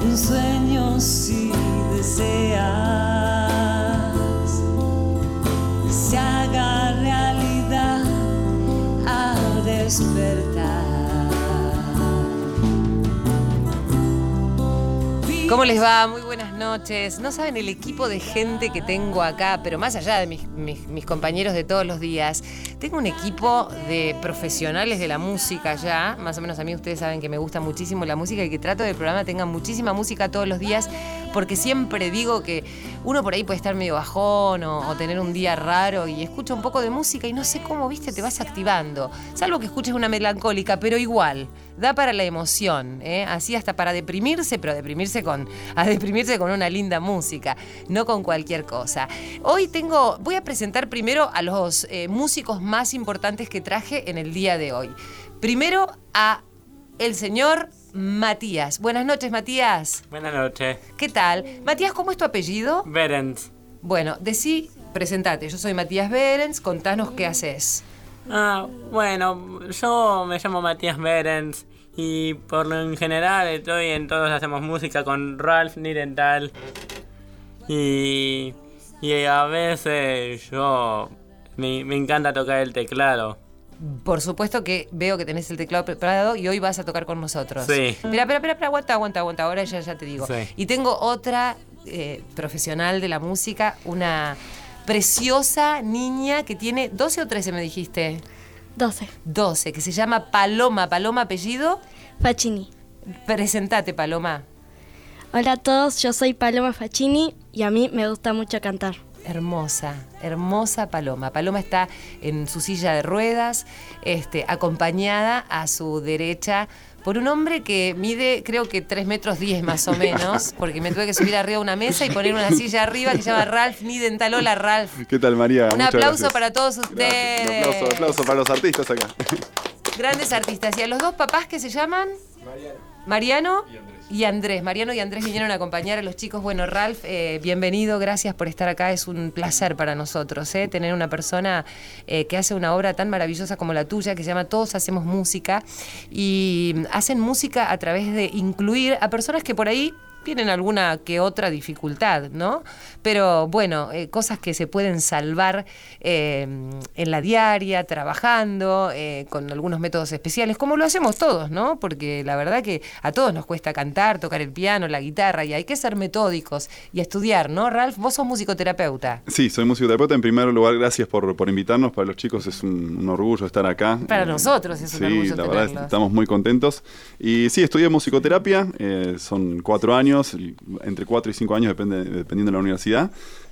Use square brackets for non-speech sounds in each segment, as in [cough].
un sueño si deseas, se haga realidad al despertar. ¿Cómo les va? Muy buenas noches. No saben el equipo de gente que tengo acá, pero más allá de mis, compañeros de todos los días, tengo un equipo de profesionales de la música ya. Más o menos a mí ustedes saben que me gusta muchísimo la música y que trato del programa tenga muchísima música todos los días, porque siempre digo que uno por ahí puede estar medio bajón o, o tener un día raro y escucha un poco de música y no sé cómo, viste, te vas activando. Salvo que escuches una melancólica, pero igual, da para la emoción, ¿eh? así hasta para deprimirse, pero deprimirse con, a deprimirse con una linda música, no con cualquier cosa. Hoy tengo, voy a presentar primero a los eh, músicos más importantes que traje en el día de hoy. Primero a el señor Matías. Buenas noches, Matías. Buenas noches. ¿Qué tal? Matías, ¿cómo es tu apellido? Berens. Bueno, decí, presentate. Yo soy Matías Berens, contanos qué haces. Ah, bueno, yo me llamo Matías Berens y por lo en general estoy en Todos Hacemos Música con Ralph Nirental. Y, y a veces yo me, me encanta tocar el teclado. Por supuesto que veo que tenés el teclado preparado y hoy vas a tocar con nosotros. Sí. Espera, espera, espera, espera, aguanta, aguanta, aguanta. Ahora ya, ya te digo. Sí. Y tengo otra eh, profesional de la música, una preciosa niña que tiene 12 o 13, me dijiste. 12. 12, que se llama Paloma. Paloma, apellido. Facchini. Presentate, Paloma. Hola a todos, yo soy Paloma Facchini y a mí me gusta mucho cantar. Hermosa, hermosa Paloma. Paloma está en su silla de ruedas, este, acompañada a su derecha por un hombre que mide creo que 3 metros 10 más o menos, [laughs] porque me tuve que subir arriba de una mesa y poner una silla arriba que se llama Ralph Nidental. Hola Ralph. ¿Qué tal, María? Un Muchas aplauso gracias. para todos ustedes. Un aplauso, aplauso para los artistas acá. Grandes artistas. ¿Y a los dos papás que se llaman? Mariano. y Andrés. Mariano y Andrés vinieron a acompañar a los chicos. Bueno, Ralph, eh, bienvenido, gracias por estar acá. Es un placer para nosotros eh, tener una persona eh, que hace una obra tan maravillosa como la tuya, que se llama Todos Hacemos Música. Y mm, hacen música a través de incluir a personas que por ahí tienen alguna que otra dificultad, ¿no? Pero bueno, eh, cosas que se pueden salvar eh, en la diaria, trabajando, eh, con algunos métodos especiales, como lo hacemos todos, ¿no? Porque la verdad que a todos nos cuesta cantar, tocar el piano, la guitarra, y hay que ser metódicos y estudiar, ¿no? Ralph, vos sos musicoterapeuta. Sí, soy musicoterapeuta. En primer lugar, gracias por, por invitarnos. Para los chicos es un, un orgullo estar acá. Para nosotros es un sí, orgullo la verdad estamos muy contentos. Y sí, estudié musicoterapia. son cuatro años, y entre cuatro y cinco años, depende, dependiendo de la universidad.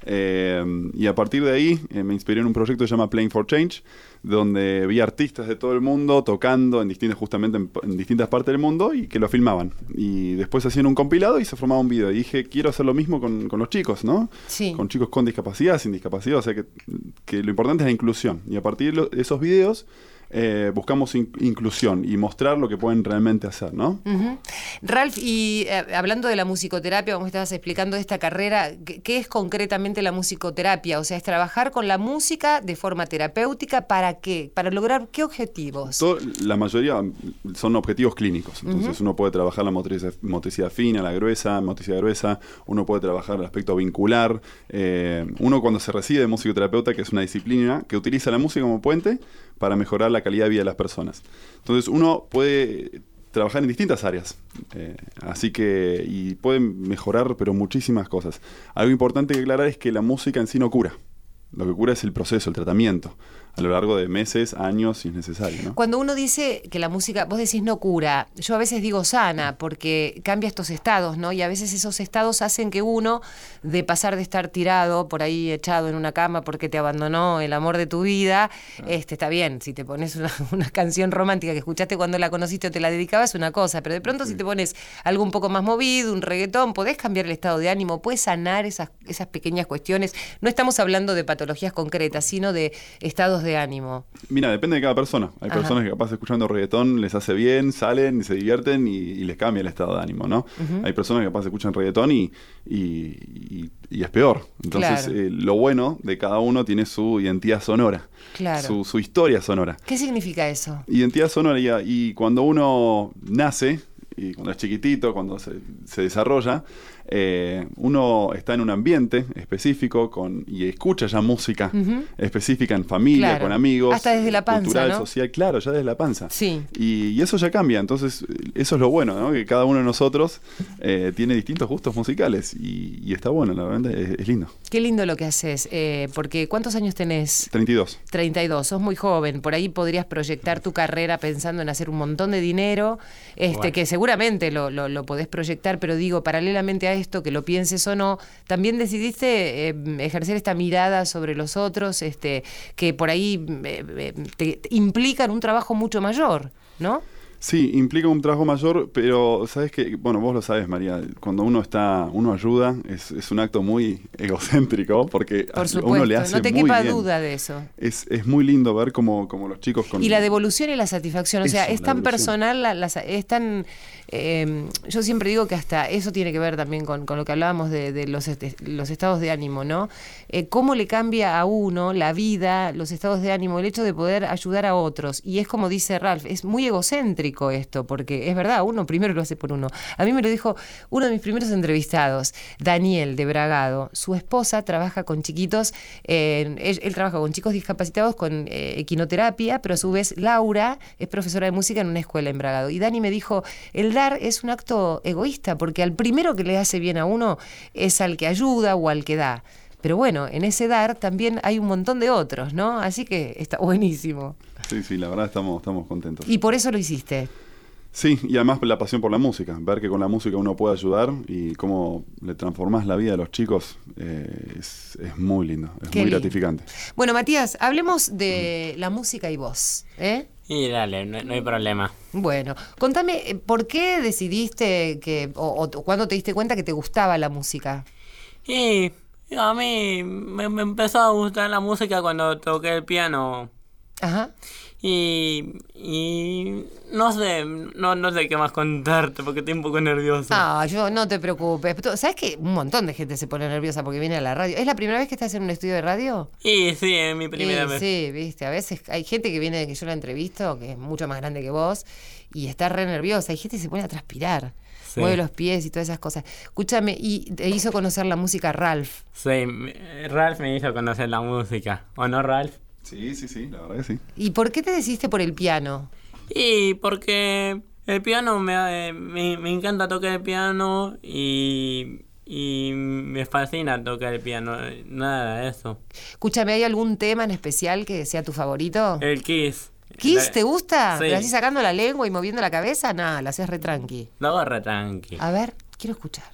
Eh, y a partir de ahí eh, me inspiré en un proyecto que se llama Playing for Change, donde vi artistas de todo el mundo tocando en distintas, justamente en, en distintas partes del mundo y que lo filmaban. Y después hacían un compilado y se formaba un video. Y dije, quiero hacer lo mismo con, con los chicos, ¿no? Sí. Con chicos con discapacidad, sin discapacidad. O sea que, que lo importante es la inclusión. Y a partir de lo- de esos videos eh, buscamos in- inclusión y mostrar lo que pueden realmente hacer, ¿no? Ralph, y eh, hablando de la musicoterapia, como estabas explicando esta carrera, ¿qué, es concretamente la musicoterapia? O sea, es trabajar con la música de forma terapéutica, ¿para qué? ¿Para lograr qué objetivos? Todo- la mayoría son objetivos clínicos. Entonces uno puede trabajar la motricidad, motricidad fina, la gruesa, motricidad gruesa, uno puede trabajar el aspecto vincular. eh, uno cuando se recibe de musicoterapeuta, que es una disciplina que utiliza la música como puente para mejorar la calidad de vida de las personas. Entonces uno puede trabajar en distintas áreas. eh, así que, y puede mejorar, pero muchísimas cosas. Algo importante que aclarar es que la música en sí no cura. Lo que cura es el proceso, el tratamiento, a lo largo de meses, años, si es necesario. ¿no? Cuando uno dice que la música, vos decís no cura, yo a veces digo sana, porque cambia estos estados, ¿no? Y a veces esos estados hacen que uno, de pasar de estar tirado por ahí echado en una cama porque te abandonó el amor de tu vida, este está bien, si te pones una, [laughs] una canción romántica que escuchaste cuando la conociste o te la dedicabas, una cosa, pero de pronto si te pones algo un poco más movido, un reggaetón, podés cambiar el estado de ánimo, puedes sanar esas, esas pequeñas cuestiones. No estamos hablando de patologías concretas, sino de estados de de ánimo? Mira, depende de cada persona. Hay Ajá. personas que capaz escuchando reggaetón les hace bien, salen, se divierten y, y les cambia el estado de ánimo, ¿no? Hay personas que capaz escuchan reggaetón y, y, y- y es peor. Entonces, Claro. eh, lo bueno de cada uno tiene su identidad sonora, Claro. su, su historia sonora. ¿Qué significa eso? Identidad sonora y, y cuando uno nace, y cuando es chiquitito, cuando se, se desarrolla, eh, uno está en un ambiente específico con, y escucha ya música específica en familia, Claro. con amigos. Hasta desde la panza, Cultural, ¿no? social, claro, ya desde la panza. Sí. Y, y eso ya cambia, entonces eso es lo bueno, ¿no? Que cada uno de nosotros eh, tiene distintos gustos musicales y, y está bueno, la verdad, es, es lindo. Qué lindo lo que haces, eh, porque ¿cuántos años tenés? 32. 32, sos muy joven, por ahí podrías proyectar tu carrera pensando en hacer un montón de dinero, este, Bueno. que seguramente lo, lo- lo podés proyectar, pero digo, paralelamente a esto, que lo pienses o no, también decidiste eh, ejercer esta mirada sobre los otros, este, que por ahí eh, te, te implican un trabajo mucho mayor, ¿no? Sí, implica un trabajo mayor, pero sabes que, bueno, vos lo sabes, María, cuando uno está, uno ayuda, es, es un acto muy [laughs] egocéntrico porque Por a supuesto, uno le hace no te muy quepa bien. duda de eso. Es, es muy lindo ver como, como los chicos con... Y la devolución y la satisfacción, o sea, Eso, es tan personal, la- la es tan... eh, yo siempre digo que hasta eso tiene que ver también con, con lo que hablábamos de, de los, este- los estados de ánimo, ¿no? Eh, cómo le cambia a uno la vida, los estados de ánimo, el hecho de poder ayudar a otros. Y es como dice Ralph, es muy egocéntrico esto, porque es verdad, uno primero lo hace por uno. A mí me lo dijo uno de mis primeros entrevistados, Daniel de Bragado. Su esposa trabaja con chiquitos, él, él trabaja con chicos discapacitados con eh, equinoterapia, pero a su vez Laura es profesora de música en una escuela en Bragado. Y Dani me dijo, el dar es un acto egoísta, porque al primero que le hace bien a uno es al que ayuda o al que da. Pero bueno, en ese dar también hay un montón de otros, ¿no? Así que está buenísimo. Sí, sí, la verdad estamos, estamos contentos. Y por eso lo hiciste. Sí, y además la pasión por la música, ver que con la música uno puede ayudar y cómo le transformás la vida a los chicos eh, es, es muy lindo, es Qué muy lindo. gratificante. Bueno, Matías, hablemos de la música y vos, ¿eh? Y dale, no, no hay problema. Bueno, contame, eh, ¿por qué decidiste que, o, o cuándo te diste cuenta que te gustaba la música? Y a mí me, me empezó a gustar la música cuando toqué el piano. Ajá. Y, y no sé, no, no sé qué más contarte porque estoy un poco nervioso. Ah, yo no te preocupes. ¿Sabes que un montón de gente se pone nerviosa porque viene a la radio? ¿Es la primera vez que estás en un estudio de radio? Y sí, es mi primera Y vez. Sí, viste, a veces hay gente que viene, que yo la entrevisto, que es mucho más grande que vos, y está re nerviosa. Hay gente que se pone a transpirar, Sí. mueve los pies y todas esas cosas. Escúchame, y te hizo conocer la música Ralph. Sí, Ralph me hizo conocer la música. ¿O no, Ralph? Sí, sí, sí, la verdad que sí. ¿Y por qué te decidiste por el piano? Y porque el piano me, me, me encanta tocar el piano y, y me fascina tocar el piano. Nada de eso. Escúchame, ¿hay algún tema en especial que sea tu favorito? El Kiss. ¿Kiss La- te gusta? Sí. ¿Pero así sacando la lengua y moviendo la cabeza? Nada, la haces re tranqui. Lo hago re tranqui. A ver, quiero escuchar.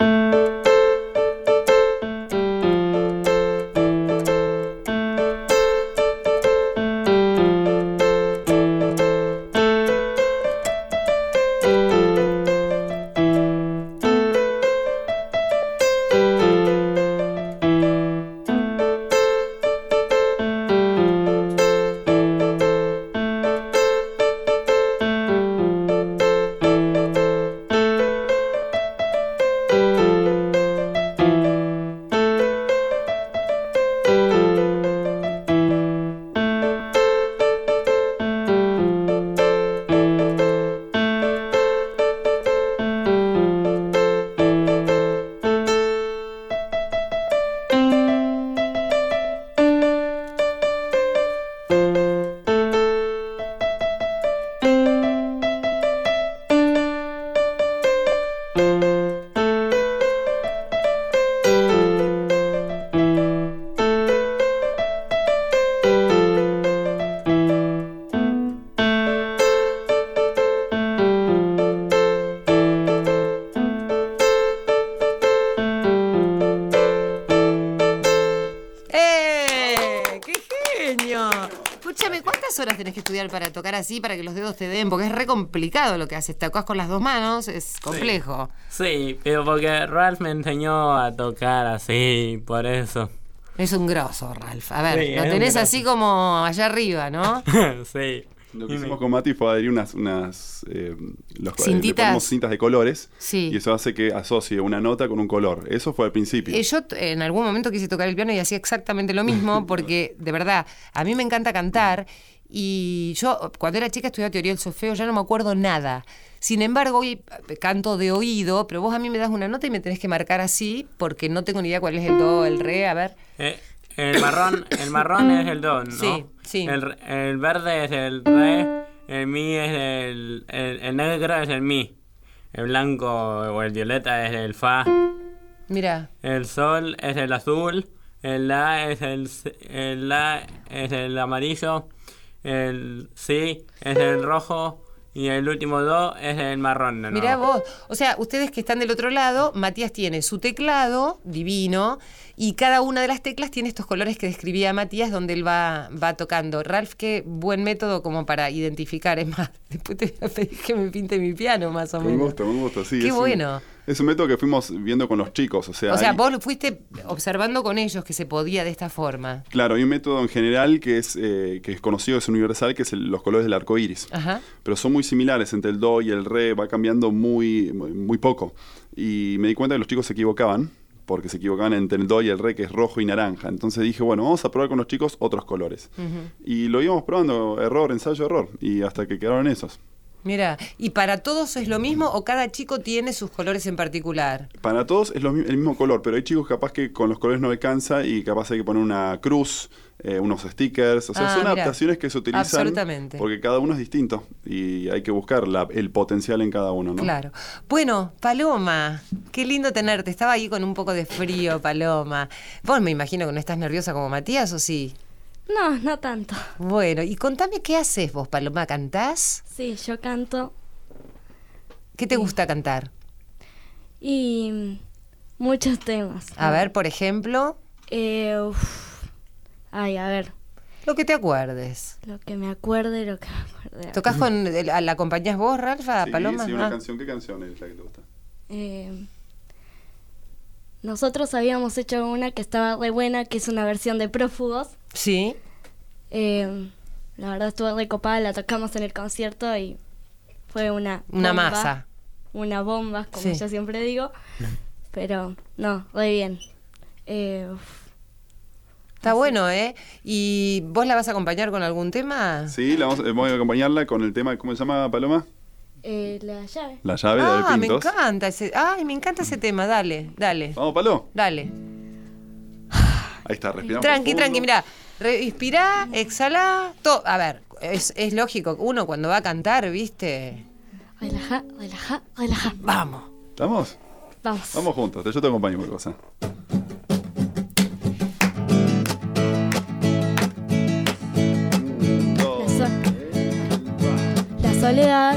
Tenés que estudiar para tocar así, para que los dedos te den? Porque es re complicado lo que haces. Tocas con las dos manos, es complejo. Sí, pero porque Ralph me enseñó a tocar así, por eso. Es un grosso, Ralph. A ver, Sí, lo tenés así como allá arriba, ¿no? [laughs] sí. Lo que hicimos con Mati fue adherir unas, unas eh, los- eh, Cintitas. le ponemos cintas de colores Sí. y eso hace que asocie una nota con un color. Eso fue al principio. Eh, yo en algún momento quise tocar el piano y hacía exactamente lo mismo [laughs] porque, de verdad, a mí me encanta cantar y yo cuando era chica estudiaba teoría del solfeo, ya no me acuerdo nada. Sin embargo, hoy eh, canto de oído, pero vos a mí me das una nota y me tenés que marcar así porque no tengo ni idea cuál es el do, el re, a ver. Eh, el marrón, el marrón es el do, ¿no? Sí, sí. El, el verde es el re, el mi es el, el, el negro es el mi, el blanco o el violeta es el fa, Mira, el sol es el azul, el la es el, el la es el amarillo, el si es el rojo y el último do es el marrón. nuevo. Mirá vos, o sea, ustedes que están del otro lado, Matías tiene su teclado divino y cada una de las teclas tiene estos colores que describía Matías donde él va, va tocando. Ralph, qué buen método como para identificar, es más, [laughs] después te voy a pedir que me pinte mi piano más o Me menos. gusta, me gusta, sí. Qué es un- bueno. Es un método que fuimos viendo con los chicos. O sea, O sea, hay- vos lo fuiste observando con ellos que se podía de esta forma. Claro, hay un método en general que es, eh, que es conocido, es universal, que es el- los colores del arco iris. Ajá. Pero son muy similares entre el do y el re, va cambiando muy, muy, muy poco. Y me di cuenta que los chicos se equivocaban, porque se equivocaban entre el do y el re, que es rojo y naranja. Entonces dije, bueno, vamos a probar con los chicos otros colores. Y lo íbamos probando, error, ensayo, error, y hasta que quedaron esos. Mira, ¿y para todos es lo mismo o cada chico tiene sus colores en particular? Para todos es lo el mismo color, pero hay chicos capaz que con los colores no alcanza y capaz hay que poner una cruz, eh, unos stickers. O sea, Ah, son adaptaciones que se utilizan. Absolutamente. Porque cada uno es distinto y hay que buscar la- el potencial en cada uno, ¿no? Claro. Bueno, Paloma, qué lindo tenerte. Estaba ahí con un poco de frío, Paloma. Vos me imagino que no estás nerviosa como Matías, ¿o sí? No, no tanto. Bueno, y contame qué haces vos, Paloma. ¿Cantás? Sí, yo canto ¿Qué te gusta cantar? y muchos temas. A ver, por ejemplo, Eh, uf. Ay, a ver, lo que te acuerdes. lo que me acuerde, lo que me acuerde. ¿Tocás con. ¿La la acompañás vos, Ralfa, Sí, Paloma? sí, una Ah. canción. ¿Qué canción es la que te gusta? Eh, nosotros habíamos hecho una que estaba re buena, que es una versión de Prófugos. Sí. Eh, la verdad estuvo re copada, la tocamos en el concierto y fue una Una bomba, masa. Una bomba, como Sí. yo siempre digo. Pero no, re bien. Eh, Está bueno, ¿eh? ¿Y vos la vas a acompañar con algún tema? Sí, la vamos, eh, voy a acompañarla con el tema, ¿cómo se llama, Paloma? Eh, la llave. La llave de Ah, me Pintos. encanta ese. Ay, me encanta ese tema. Dale, dale. Vamos, Palo. Dale. Ahí está, respiramos. Tranqui, profundo. tranqui, mirá. Re- inspirá, exhalá. to- A ver, es, es lógico. Uno cuando va a cantar, ¿viste? Relaja, relaja, relaja. Vamos. ¿Estamos? Vamos. Vamos juntos, yo te acompaño por cosa. La soledad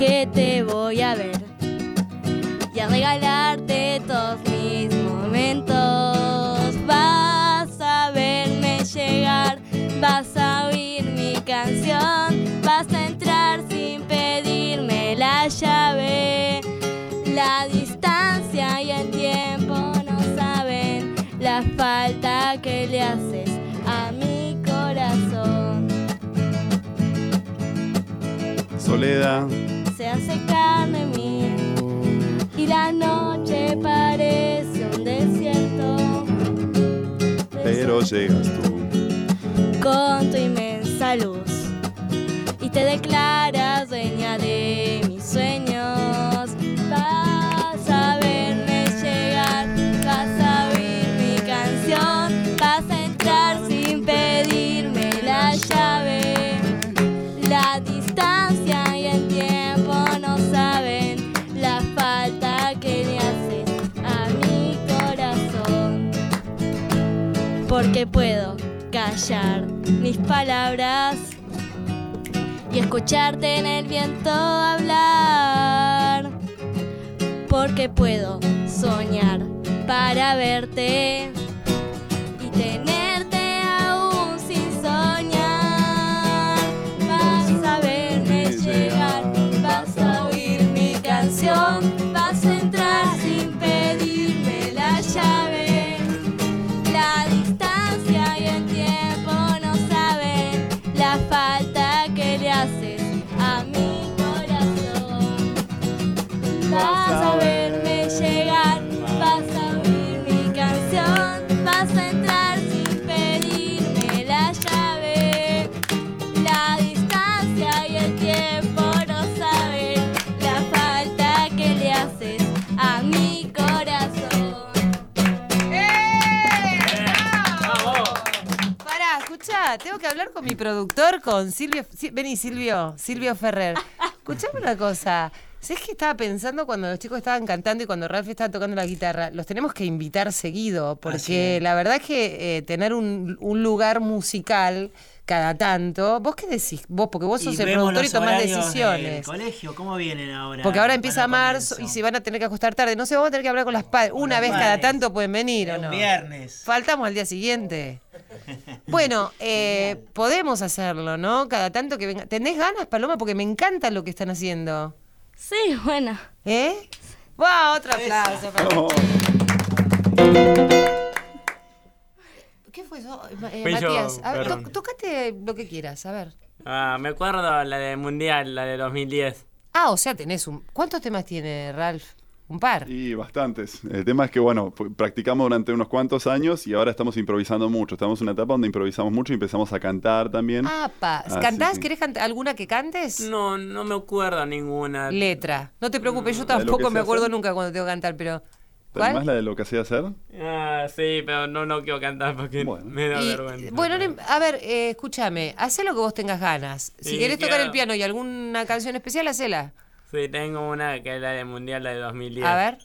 que te voy a ver y a regalarte todos mis momentos. Vas a verme llegar, vas a oír mi canción, vas a entrar sin pedirme la llave. La distancia y el tiempo no saben la falta que le haces a mi corazón. Soledad, llegas tú. con tu inmensa luz y te declaras dueña de puedo callar mis palabras y escucharte en el viento hablar, porque puedo soñar para verte productor, con Silvio. Si- vení, Silvio, Silvio Ferrer. Escuchame una cosa. ¿Sabes que estaba pensando cuando los chicos estaban cantando y cuando Ralph estaba tocando la guitarra? Los tenemos que invitar seguido, porque la verdad es que eh, tener un, un lugar musical cada tanto. ¿Vos qué decís? Vos, porque vos sos Y el productor y tomás decisiones. colegio, ¿cómo vienen ahora? Porque ahora empieza el marzo y se van a tener que acostar tarde. No sé, vamos a tener que hablar con las padres. Una vez cada tanto pueden venir, ¿o Es no? viernes. Faltamos al día siguiente. [laughs] Bueno, [laughs] eh, podemos hacerlo, ¿no? Cada tanto que venga. ¿Tenés ganas, Paloma? Porque me encanta lo que están haciendo. Sí, bueno. ¿Eh? ¡Wow! Otro aplauso. [laughs] para- No, ¿Qué fue eso, eh, Fui yo, Matías? A ver, perdón. to- tocate lo que quieras, a ver. Ah, me acuerdo la de Mundial, la de 2010. Ah, o sea, tenés un... ¿Cuántos temas tiene Ralph? Un par. Y bastantes. El tema es que, bueno, practicamos durante unos cuantos años y ahora estamos improvisando mucho. Estamos en una etapa donde improvisamos mucho y empezamos a cantar también. Ah, pa. Así ¿Cantás? que- ¿Querés cantar alguna que cantes? No, no me acuerdo ninguna. Letra. No te preocupes, yo tampoco me acuerdo hacer. nunca cuando tengo que cantar, pero... ¿Además ¿Cuál? la de lo que sé hacer? Ah, sí, pero no, no quiero cantar porque Bueno. me da Y, vergüenza. bueno, a ver, eh, escúchame, hacé lo que vos tengas ganas. Si Sí, querés tocar quiero- el piano y alguna canción especial, hacela. Sí, tengo una que es la de Mundial, de 2010. A ver.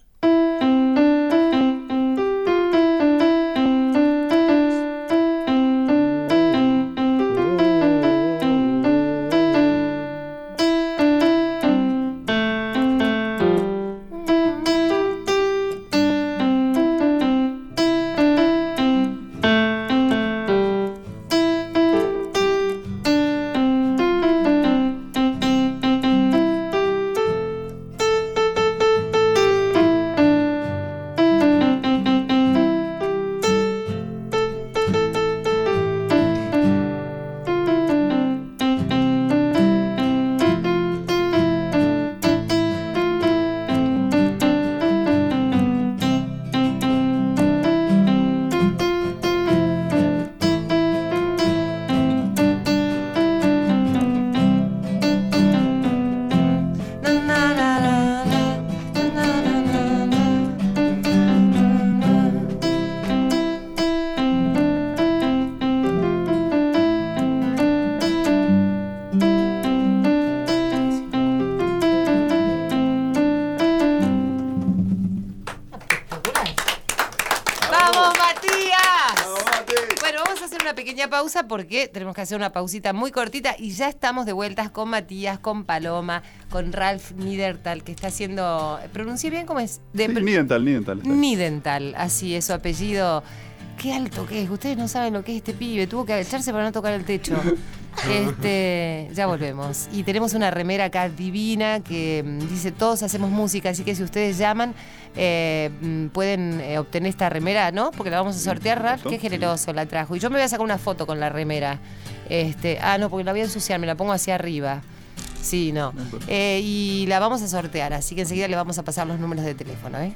Pausa porque tenemos que hacer una pausita muy cortita y ya estamos de vueltas con Matías, con Paloma, con Ralph Niedertal, que está haciendo. ¿Pronuncié bien cómo es? De- Sí, Nidental, Nidental. Nidental, así es su apellido. Qué alto que es, ustedes no saben lo que es este pibe, tuvo que agacharse para no tocar el techo. [laughs] Este, ya volvemos. Y tenemos una remera acá divina que mm, dice todos hacemos música, así que si ustedes llaman eh, mm, pueden eh, obtener esta remera, ¿no? Porque la vamos a sortear, Ralph, qué generoso la trajo. Y yo me voy a sacar una foto con la remera. Este, ah, no, porque la voy a ensuciar, me la pongo hacia arriba. Sí, no. Eh, y la vamos a sortear, así que enseguida le vamos a pasar los números de teléfono, ¿eh?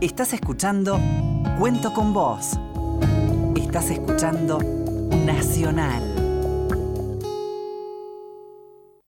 Estás escuchando Cuento con vos. Estás escuchando Nacional.